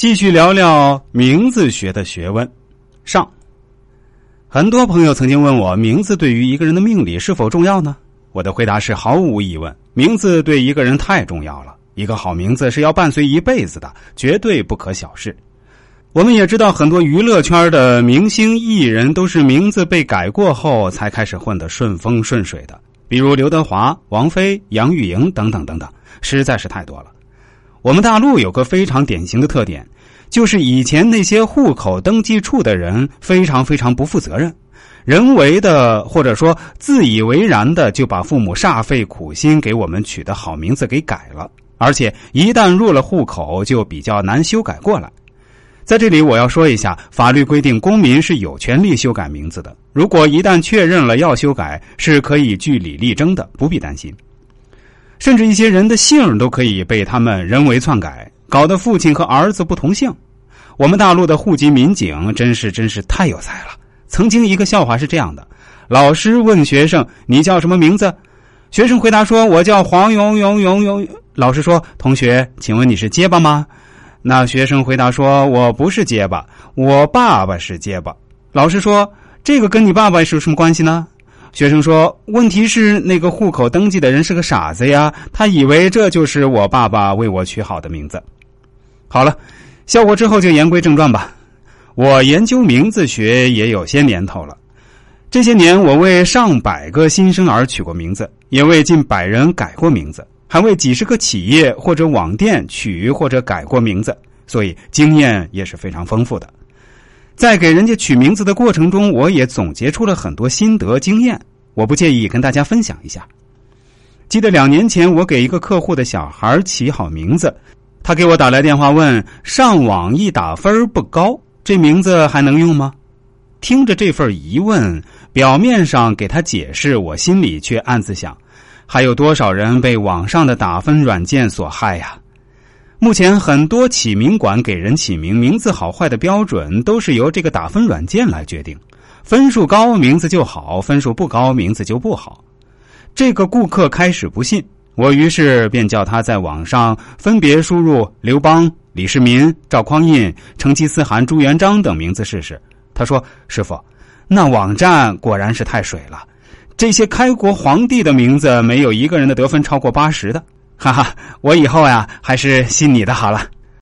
继续聊聊名字学的学问。上，很多朋友曾经问我，名字对于一个人的命理是否重要呢？我的回答是毫无疑问，名字对一个人太重要了。一个好名字是要伴随一辈子的，绝对不可小视。我们也知道，很多娱乐圈的明星艺人都是名字被改过后才开始混得顺风顺水的，比如刘德华、王菲、杨钰莹等等等等，实在是太多了。我们大陆有个非常典型的特点，就是以前那些户口登记处的人非常非常不负责任，人为的或者说自以为然的就把父母煞费苦心给我们取的好名字给改了。而且一旦入了户口，就比较难修改过来。在这里，我要说一下，法律规定公民是有权利修改名字的。如果一旦确认了要修改，是可以据理力争的，不必担心。甚至一些人的姓都可以被他们人为篡改，搞得父亲和儿子不同姓。我们大陆的户籍民警真是真是太有才了。曾经一个笑话是这样的：老师问学生：“你叫什么名字？”学生回答说：“我叫黄永永永永。”老师说：“同学，请问你是结巴吗？”那学生回答说：“我不是结巴，我爸爸是结巴。”老师说：“这个跟你爸爸是有什么关系呢？”学生说：“问题是那个户口登记的人是个傻子呀，他以为这就是我爸爸为我取好的名字。”好了，笑过之后就言归正传吧。我研究名字学也有些年头了，这些年我为上百个新生儿取过名字，也为近百人改过名字。还为几十个企业或者网店取或者改过名字，所以经验也是非常丰富的。在给人家取名字的过程中，我也总结出了很多心得经验，我不介意跟大家分享一下。记得两年前，我给一个客户的小孩起好名字，他给我打来电话问：上网一打分不高，这名字还能用吗？听着这份疑问，表面上给他解释，我心里却暗自想。还有多少人被网上的打分软件所害呀？目前很多起名馆给人起名，名字好坏的标准都是由这个打分软件来决定。分数高名字就好，分数不高名字就不好。这个顾客开始不信，我于是便叫他在网上分别输入刘邦、李世民、赵匡胤、成吉思汗、朱元璋等名字试试。他说：“师傅，那网站果然是太水了。”这些开国皇帝的名字，没有一个人的得分超过八十的，哈哈！我以后呀，还是信你的好了。